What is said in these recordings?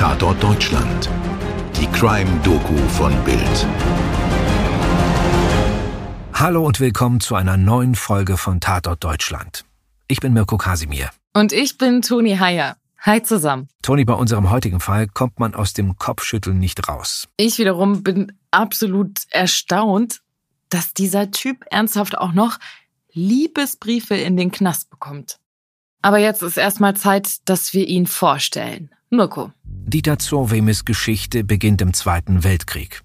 Tatort Deutschland. Die Crime-Doku von Bild. Hallo und willkommen zu einer neuen Folge von Tatort Deutschland. Ich bin Mirko Kasimir. Und ich bin Toni Heyer. Hi zusammen. Toni, bei unserem heutigen Fall kommt man aus dem Kopfschütteln nicht raus. Ich wiederum bin absolut erstaunt, dass dieser Typ ernsthaft auch noch Liebesbriefe in den Knast bekommt. Aber jetzt ist erstmal Zeit, dass wir ihn vorstellen. Mirko. Dieter Zorwemes Geschichte beginnt im Zweiten Weltkrieg.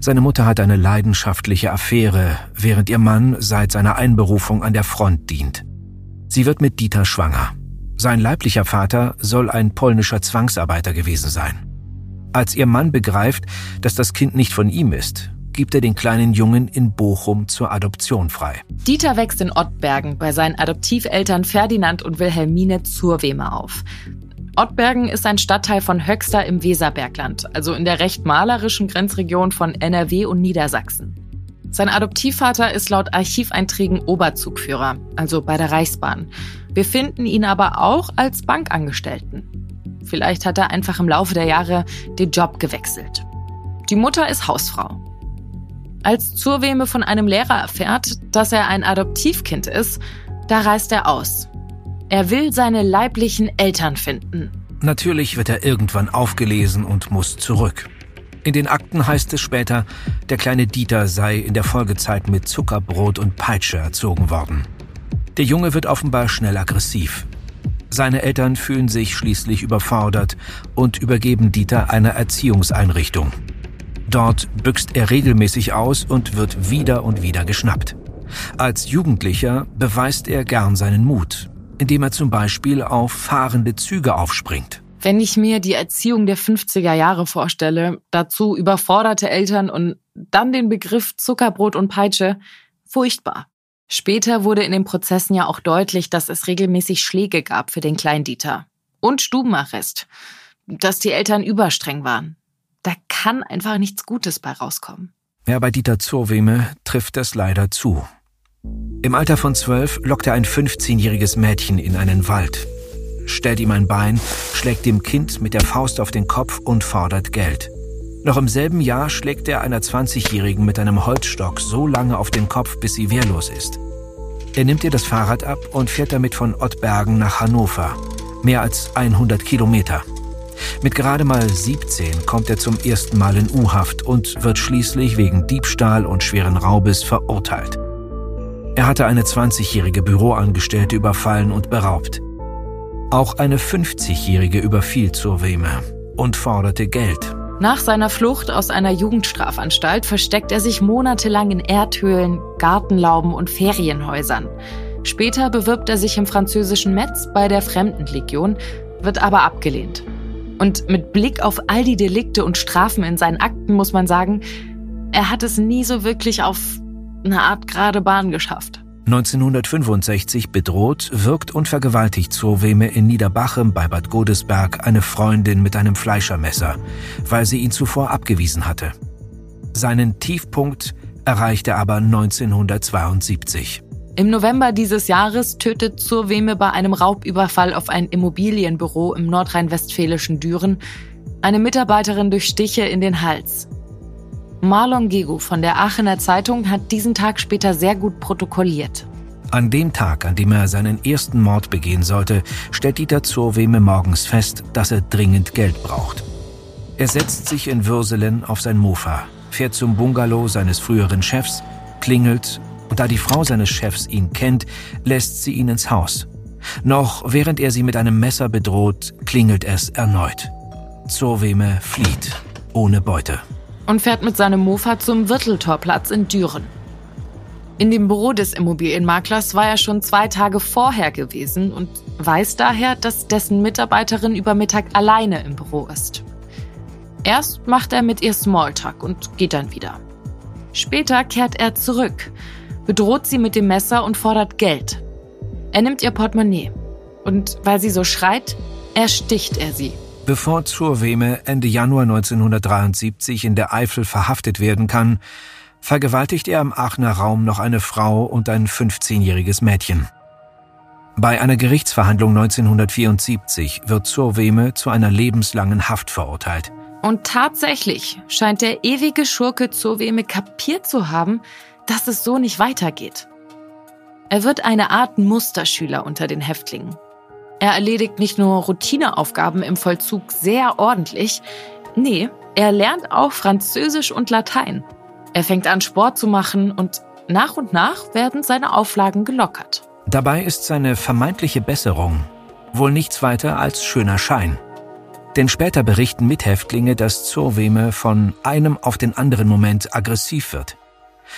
Seine Mutter hat eine leidenschaftliche Affäre, während ihr Mann seit seiner Einberufung an der Front dient. Sie wird mit Dieter schwanger. Sein leiblicher Vater soll ein polnischer Zwangsarbeiter gewesen sein. Als ihr Mann begreift, dass das Kind nicht von ihm ist, gibt er den kleinen Jungen in Bochum zur Adoption frei. Dieter wächst in Ottbergen bei seinen Adoptiveltern Ferdinand und Wilhelmine Zurweme auf. Ottbergen ist ein Stadtteil von Höxter im Weserbergland, also in der recht malerischen Grenzregion von NRW und Niedersachsen. Sein Adoptivvater ist laut Archiveinträgen Oberzugführer, also bei der Reichsbahn. Wir finden ihn aber auch als Bankangestellten. Vielleicht hat er einfach im Laufe der Jahre den Job gewechselt. Die Mutter ist Hausfrau. Als Zurweme von einem Lehrer erfährt, dass er ein Adoptivkind ist, da reist er aus. Er will seine leiblichen Eltern finden. Natürlich wird er irgendwann aufgelesen und muss zurück. In den Akten heißt es später, der kleine Dieter sei in der Folgezeit mit Zuckerbrot und Peitsche erzogen worden. Der Junge wird offenbar schnell aggressiv. Seine Eltern fühlen sich schließlich überfordert und übergeben Dieter einer Erziehungseinrichtung. Dort büxt er regelmäßig aus und wird wieder und wieder geschnappt. Als Jugendlicher beweist er gern seinen Mut, indem er zum Beispiel auf fahrende Züge aufspringt. Wenn ich mir die Erziehung der 50er Jahre vorstelle, dazu überforderte Eltern und dann den Begriff Zuckerbrot und Peitsche, furchtbar. Später wurde in den Prozessen ja auch deutlich, dass es regelmäßig Schläge gab für den kleinen Dieter. Und Stubenarrest. Dass die Eltern überstreng waren da kann einfach nichts Gutes bei rauskommen. Ja, bei Dieter Zurweme trifft das leider zu. Im Alter von zwölf lockt er ein 15-jähriges Mädchen in einen Wald, stellt ihm ein Bein, schlägt dem Kind mit der Faust auf den Kopf und fordert Geld. Noch im selben Jahr schlägt er einer 20-Jährigen mit einem Holzstock so lange auf den Kopf, bis sie wehrlos ist. Er nimmt ihr das Fahrrad ab und fährt damit von Ottbergen nach Hannover. Mehr als 100 Kilometer. Mit gerade mal 17 kommt er zum ersten Mal in U-Haft und wird schließlich wegen Diebstahl und schweren Raubes verurteilt. Er hatte eine 20-jährige Büroangestellte überfallen und beraubt. Auch eine 50-jährige überfiel zur Weme und forderte Geld. Nach seiner Flucht aus einer Jugendstrafanstalt versteckt er sich monatelang in Erdhöhlen, Gartenlauben und Ferienhäusern. Später bewirbt er sich im französischen Metz bei der Fremdenlegion, wird aber abgelehnt. Und mit Blick auf all die Delikte und Strafen in seinen Akten muss man sagen, er hat es nie so wirklich auf eine Art gerade Bahn geschafft. 1965 bedroht, wirkt und vergewaltigt Zurweme in Niederbachem bei Bad Godesberg eine Freundin mit einem Fleischermesser, weil sie ihn zuvor abgewiesen hatte. Seinen Tiefpunkt erreichte er aber 1972. Im November dieses Jahres tötet Zurweme bei einem Raubüberfall auf ein Immobilienbüro im nordrhein-westfälischen Düren eine Mitarbeiterin durch Stiche in den Hals. Marlon Gego von der Aachener Zeitung hat diesen Tag später sehr gut protokolliert. An dem Tag, an dem er seinen ersten Mord begehen sollte, stellt Dieter Zurweme morgens fest, dass er dringend Geld braucht. Er setzt sich in Würselen auf sein Mofa, fährt zum Bungalow seines früheren Chefs, klingelt und da die Frau seines Chefs ihn kennt, lässt sie ihn ins Haus. Noch während er sie mit einem Messer bedroht, klingelt es erneut. Zurweme flieht, ohne Beute. Und fährt mit seinem Mofa zum Wirteltorplatz in Düren. In dem Büro des Immobilienmaklers war er schon zwei Tage vorher gewesen und weiß daher, dass dessen Mitarbeiterin über Mittag alleine im Büro ist. Erst macht er mit ihr Smalltalk und geht dann wieder. Später kehrt er zurück bedroht sie mit dem Messer und fordert Geld. Er nimmt ihr Portemonnaie. Und weil sie so schreit, ersticht er sie. Bevor Zurweme Ende Januar 1973 in der Eifel verhaftet werden kann, vergewaltigt er im Aachener Raum noch eine Frau und ein 15-jähriges Mädchen. Bei einer Gerichtsverhandlung 1974 wird Zurweme zu einer lebenslangen Haft verurteilt. Und tatsächlich scheint der ewige Schurke Zurweme kapiert zu haben, dass es so nicht weitergeht. Er wird eine Art Musterschüler unter den Häftlingen. Er erledigt nicht nur Routineaufgaben im Vollzug sehr ordentlich, nee, er lernt auch Französisch und Latein. Er fängt an, Sport zu machen und nach und nach werden seine Auflagen gelockert. Dabei ist seine vermeintliche Besserung wohl nichts weiter als schöner Schein. Denn später berichten Mithäftlinge, dass Zurweme von einem auf den anderen Moment aggressiv wird.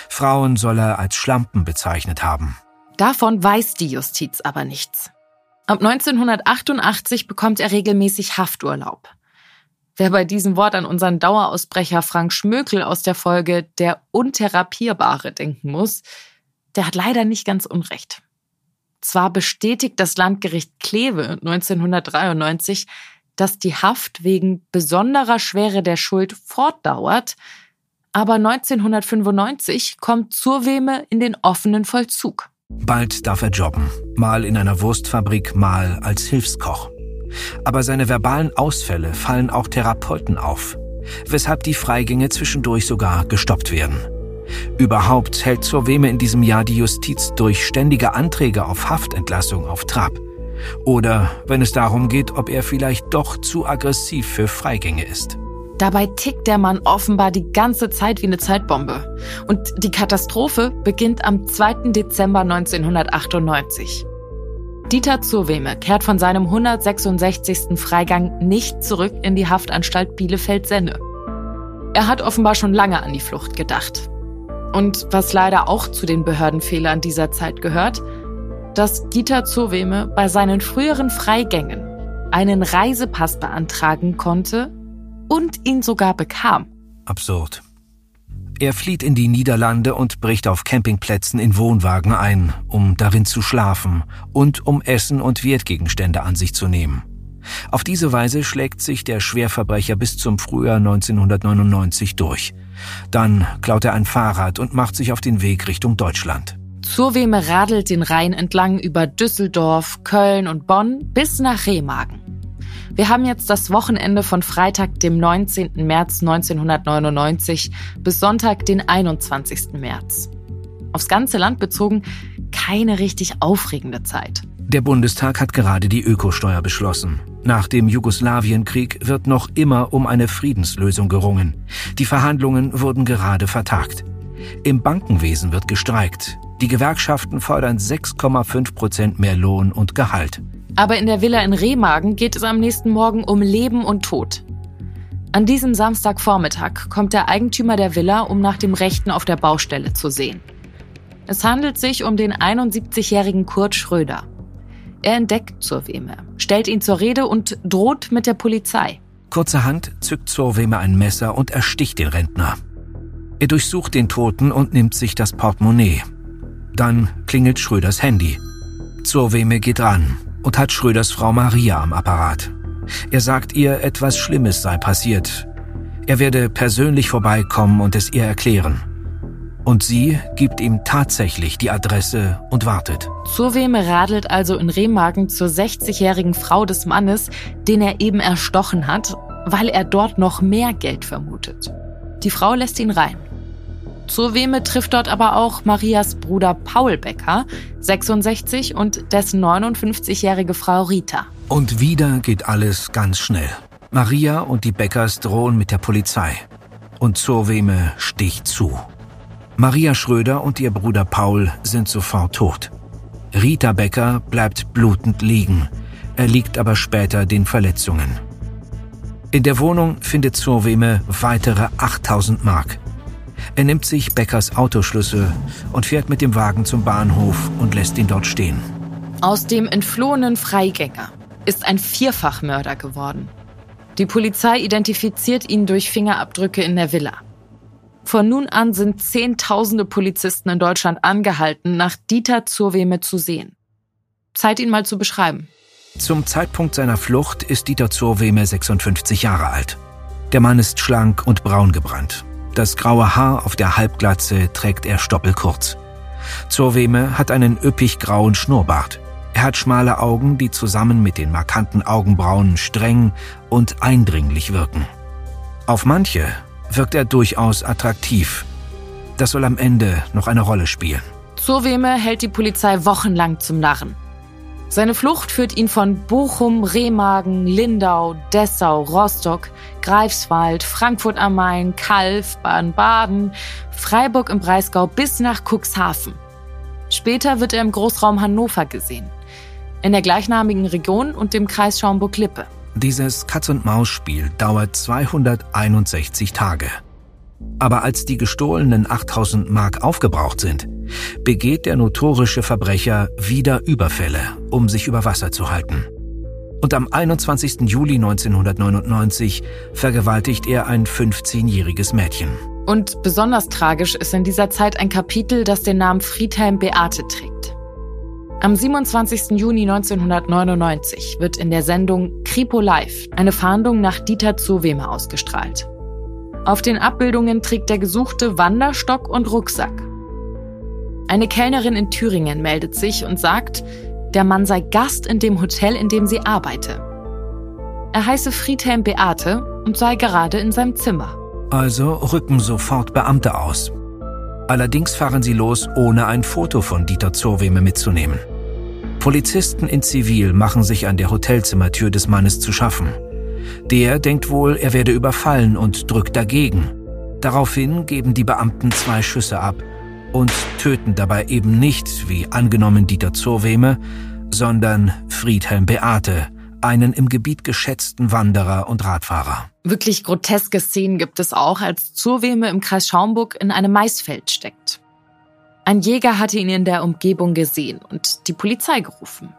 Frauen soll er als Schlampen bezeichnet haben. Davon weiß die Justiz aber nichts. Ab 1988 bekommt er regelmäßig Hafturlaub. Wer bei diesem Wort an unseren Dauerausbrecher Frank Schmökel aus der Folge Der Untherapierbare denken muss, der hat leider nicht ganz unrecht. Zwar bestätigt das Landgericht Kleve 1993, dass die Haft wegen besonderer Schwere der Schuld fortdauert, aber 1995 kommt Zurweme in den offenen Vollzug. Bald darf er jobben, mal in einer Wurstfabrik, mal als Hilfskoch. Aber seine verbalen Ausfälle fallen auch Therapeuten auf, weshalb die Freigänge zwischendurch sogar gestoppt werden. Überhaupt hält zur Weme in diesem Jahr die Justiz durch ständige Anträge auf Haftentlassung auf Trab. Oder wenn es darum geht, ob er vielleicht doch zu aggressiv für Freigänge ist. Dabei tickt der Mann offenbar die ganze Zeit wie eine Zeitbombe. Und die Katastrophe beginnt am 2. Dezember 1998. Dieter Zurweme kehrt von seinem 166. Freigang nicht zurück in die Haftanstalt Bielefeld-Senne. Er hat offenbar schon lange an die Flucht gedacht. Und was leider auch zu den Behördenfehlern dieser Zeit gehört, dass Dieter Zurweme bei seinen früheren Freigängen einen Reisepass beantragen konnte, und ihn sogar bekam. Absurd. Er flieht in die Niederlande und bricht auf Campingplätzen in Wohnwagen ein, um darin zu schlafen und um Essen und Wertgegenstände an sich zu nehmen. Auf diese Weise schlägt sich der Schwerverbrecher bis zum Frühjahr 1999 durch. Dann klaut er ein Fahrrad und macht sich auf den Weg Richtung Deutschland. Zurweme radelt den Rhein entlang über Düsseldorf, Köln und Bonn bis nach Remagen. Wir haben jetzt das Wochenende von Freitag, dem 19. März 1999 bis Sonntag, den 21. März. Aufs ganze Land bezogen keine richtig aufregende Zeit. Der Bundestag hat gerade die Ökosteuer beschlossen. Nach dem Jugoslawienkrieg wird noch immer um eine Friedenslösung gerungen. Die Verhandlungen wurden gerade vertagt. Im Bankenwesen wird gestreikt. Die Gewerkschaften fordern 6,5 Prozent mehr Lohn und Gehalt. Aber in der Villa in Remagen geht es am nächsten Morgen um Leben und Tod. An diesem Samstagvormittag kommt der Eigentümer der Villa, um nach dem Rechten auf der Baustelle zu sehen. Es handelt sich um den 71-jährigen Kurt Schröder. Er entdeckt Zurweme, stellt ihn zur Rede und droht mit der Polizei. Kurzerhand zückt Zurweme ein Messer und ersticht den Rentner. Er durchsucht den Toten und nimmt sich das Portemonnaie. Dann klingelt Schröders Handy. Zurweme geht ran und hat Schröders Frau Maria am Apparat. Er sagt ihr, etwas Schlimmes sei passiert. Er werde persönlich vorbeikommen und es ihr erklären. Und sie gibt ihm tatsächlich die Adresse und wartet. Zurweme radelt also in Remagen zur 60-jährigen Frau des Mannes, den er eben erstochen hat, weil er dort noch mehr Geld vermutet. Die Frau lässt ihn rein. Zur Weme trifft dort aber auch Marias Bruder Paul Becker, 66, und dessen 59-jährige Frau Rita. Und wieder geht alles ganz schnell. Maria und die Beckers drohen mit der Polizei. Und Zurweme sticht zu. Maria Schröder und ihr Bruder Paul sind sofort tot. Rita Becker bleibt blutend liegen, er liegt aber später den Verletzungen. In der Wohnung findet Zurweme weitere 8000 Mark. Er nimmt sich Beckers Autoschlüssel und fährt mit dem Wagen zum Bahnhof und lässt ihn dort stehen. Aus dem entflohenen Freigänger ist ein Vierfachmörder geworden. Die Polizei identifiziert ihn durch Fingerabdrücke in der Villa. Von nun an sind Zehntausende Polizisten in Deutschland angehalten, nach Dieter Zurweme zu sehen. Zeit, ihn mal zu beschreiben. Zum Zeitpunkt seiner Flucht ist Dieter Zurweme 56 Jahre alt. Der Mann ist schlank und braun gebrannt. Das graue Haar auf der Halbglatze trägt er stoppelkurz. Zurweme hat einen üppig grauen Schnurrbart. Er hat schmale Augen, die zusammen mit den markanten Augenbrauen streng und eindringlich wirken. Auf manche wirkt er durchaus attraktiv. Das soll am Ende noch eine Rolle spielen. Zurweme hält die Polizei wochenlang zum Narren. Seine Flucht führt ihn von Bochum, Remagen, Lindau, Dessau, Rostock, Greifswald, Frankfurt am Main, Kalf, Baden-Baden, Freiburg im Breisgau bis nach Cuxhaven. Später wird er im Großraum Hannover gesehen, in der gleichnamigen Region und dem Kreis Schaumburg-Lippe. Dieses Katz-und-Maus-Spiel dauert 261 Tage. Aber als die gestohlenen 8000 Mark aufgebraucht sind, begeht der notorische Verbrecher wieder Überfälle, um sich über Wasser zu halten. Und am 21. Juli 1999 vergewaltigt er ein 15-jähriges Mädchen. Und besonders tragisch ist in dieser Zeit ein Kapitel, das den Namen Friedhelm Beate trägt. Am 27. Juni 1999 wird in der Sendung Kripo Live eine Fahndung nach Dieter Zoweme ausgestrahlt. Auf den Abbildungen trägt der Gesuchte Wanderstock und Rucksack. Eine Kellnerin in Thüringen meldet sich und sagt, der Mann sei Gast in dem Hotel, in dem sie arbeite. Er heiße Friedhelm Beate und sei gerade in seinem Zimmer. Also rücken sofort Beamte aus. Allerdings fahren sie los, ohne ein Foto von Dieter Zurweme mitzunehmen. Polizisten in Zivil machen sich an der Hotelzimmertür des Mannes zu schaffen. Der denkt wohl, er werde überfallen und drückt dagegen. Daraufhin geben die Beamten zwei Schüsse ab und töten dabei eben nicht, wie angenommen Dieter Zurweme, sondern Friedhelm Beate, einen im Gebiet geschätzten Wanderer und Radfahrer. Wirklich groteske Szenen gibt es auch, als Zurweme im Kreis Schaumburg in einem Maisfeld steckt. Ein Jäger hatte ihn in der Umgebung gesehen und die Polizei gerufen.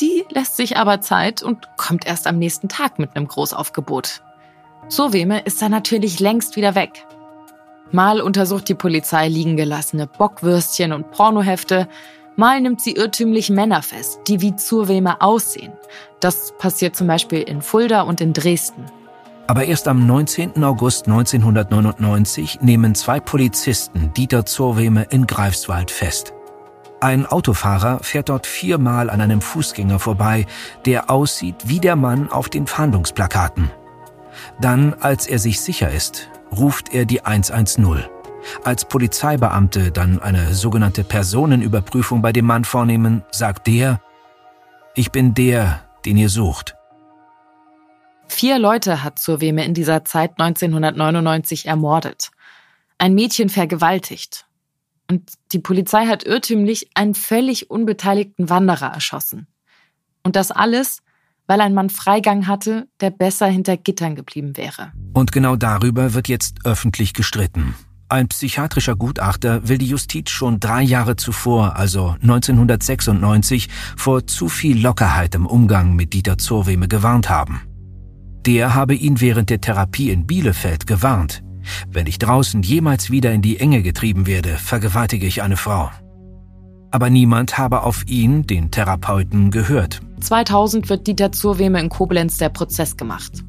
Die lässt sich aber Zeit und kommt erst am nächsten Tag mit einem Großaufgebot. Zurweme ist da natürlich längst wieder weg. Mal untersucht die Polizei liegen gelassene Bockwürstchen und Pornohefte, mal nimmt sie irrtümlich Männer fest, die wie Zurweme aussehen. Das passiert zum Beispiel in Fulda und in Dresden. Aber erst am 19. August 1999 nehmen zwei Polizisten Dieter Zurweme in Greifswald fest. Ein Autofahrer fährt dort viermal an einem Fußgänger vorbei, der aussieht wie der Mann auf den Fahndungsplakaten. Dann, als er sich sicher ist, ruft er die 110. Als Polizeibeamte dann eine sogenannte Personenüberprüfung bei dem Mann vornehmen, sagt der, ich bin der, den ihr sucht. Vier Leute hat Surweme in dieser Zeit 1999 ermordet. Ein Mädchen vergewaltigt. Und die Polizei hat irrtümlich einen völlig unbeteiligten Wanderer erschossen. Und das alles, weil ein Mann Freigang hatte, der besser hinter Gittern geblieben wäre. Und genau darüber wird jetzt öffentlich gestritten. Ein psychiatrischer Gutachter will die Justiz schon drei Jahre zuvor, also 1996, vor zu viel Lockerheit im Umgang mit Dieter Zurweme gewarnt haben. Der habe ihn während der Therapie in Bielefeld gewarnt. Wenn ich draußen jemals wieder in die Enge getrieben werde, vergewaltige ich eine Frau. Aber niemand habe auf ihn, den Therapeuten, gehört. 2000 wird Dieter Zurweme in Koblenz der Prozess gemacht.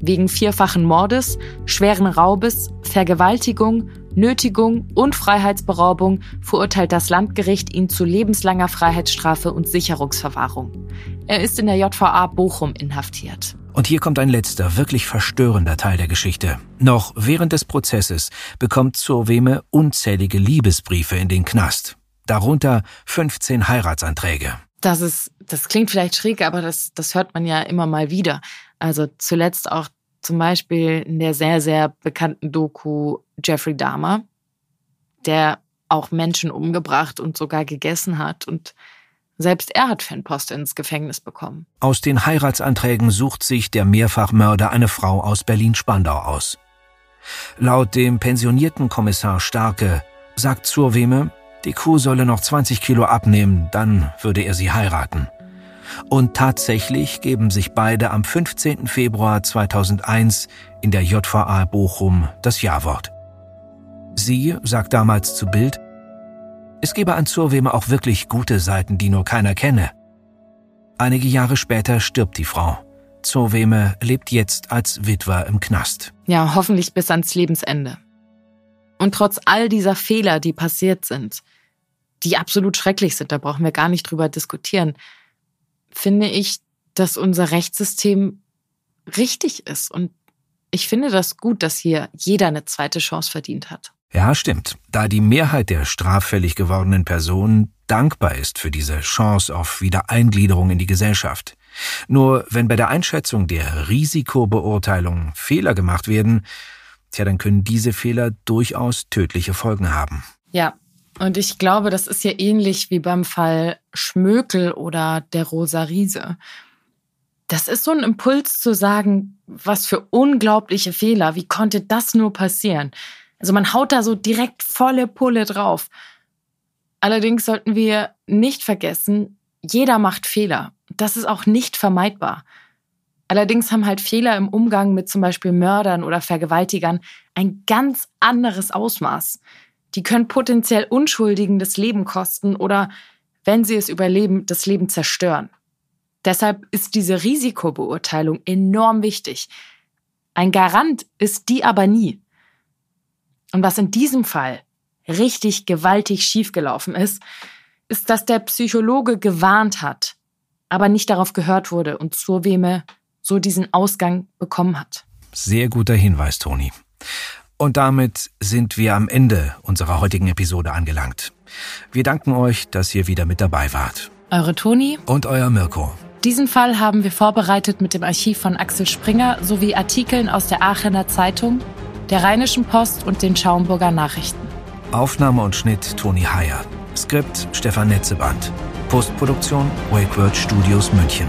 Wegen vierfachen Mordes, schweren Raubes, Vergewaltigung, Nötigung und Freiheitsberaubung verurteilt das Landgericht ihn zu lebenslanger Freiheitsstrafe und Sicherungsverwahrung. Er ist in der JVA Bochum inhaftiert. Und hier kommt ein letzter, wirklich verstörender Teil der Geschichte. Noch während des Prozesses bekommt Zurweme unzählige Liebesbriefe in den Knast. Darunter 15 Heiratsanträge. Das ist, das klingt vielleicht schräg, aber das, das hört man ja immer mal wieder. Also zuletzt auch zum Beispiel in der sehr, sehr bekannten Doku Jeffrey Dahmer, der auch Menschen umgebracht und sogar gegessen hat und selbst er hat Fanpost ins Gefängnis bekommen. Aus den Heiratsanträgen sucht sich der Mehrfachmörder eine Frau aus Berlin-Spandau aus. Laut dem pensionierten Kommissar Starke sagt Zurweme, die Kuh solle noch 20 Kilo abnehmen, dann würde er sie heiraten. Und tatsächlich geben sich beide am 15. Februar 2001 in der JVA Bochum das Ja-Wort. Sie sagt damals zu Bild, es gebe an Zurweme auch wirklich gute Seiten, die nur keiner kenne. Einige Jahre später stirbt die Frau. Zurweme lebt jetzt als Witwer im Knast. Ja, hoffentlich bis ans Lebensende. Und trotz all dieser Fehler, die passiert sind, die absolut schrecklich sind, da brauchen wir gar nicht drüber diskutieren, finde ich, dass unser Rechtssystem richtig ist. Und ich finde das gut, dass hier jeder eine zweite Chance verdient hat. Ja, stimmt. Da die Mehrheit der straffällig gewordenen Personen dankbar ist für diese Chance auf Wiedereingliederung in die Gesellschaft. Nur wenn bei der Einschätzung der Risikobeurteilung Fehler gemacht werden, tja, dann können diese Fehler durchaus tödliche Folgen haben. Ja, und ich glaube, das ist ja ähnlich wie beim Fall Schmökel oder der Rosa Riese. Das ist so ein Impuls zu sagen, was für unglaubliche Fehler, wie konnte das nur passieren? Also man haut da so direkt volle Pulle drauf. Allerdings sollten wir nicht vergessen, jeder macht Fehler. Das ist auch nicht vermeidbar. Allerdings haben halt Fehler im Umgang mit zum Beispiel Mördern oder Vergewaltigern ein ganz anderes Ausmaß. Die können potenziell Unschuldigen das Leben kosten oder, wenn sie es überleben, das Leben zerstören. Deshalb ist diese Risikobeurteilung enorm wichtig. Ein Garant ist die aber nie. Und was in diesem Fall richtig gewaltig schiefgelaufen ist, ist, dass der Psychologe gewarnt hat, aber nicht darauf gehört wurde und Zurweme so diesen Ausgang bekommen hat. Sehr guter Hinweis, Toni. Und damit sind wir am Ende unserer heutigen Episode angelangt. Wir danken euch, dass ihr wieder mit dabei wart. Eure Toni und euer Mirko. Diesen Fall haben wir vorbereitet mit dem Archiv von Axel Springer sowie Artikeln aus der Aachener Zeitung, der Rheinischen Post und den Schaumburger Nachrichten. Aufnahme und Schnitt Toni Heyer. Skript Stefan Netzeband. Postproduktion Wakeword Studios München.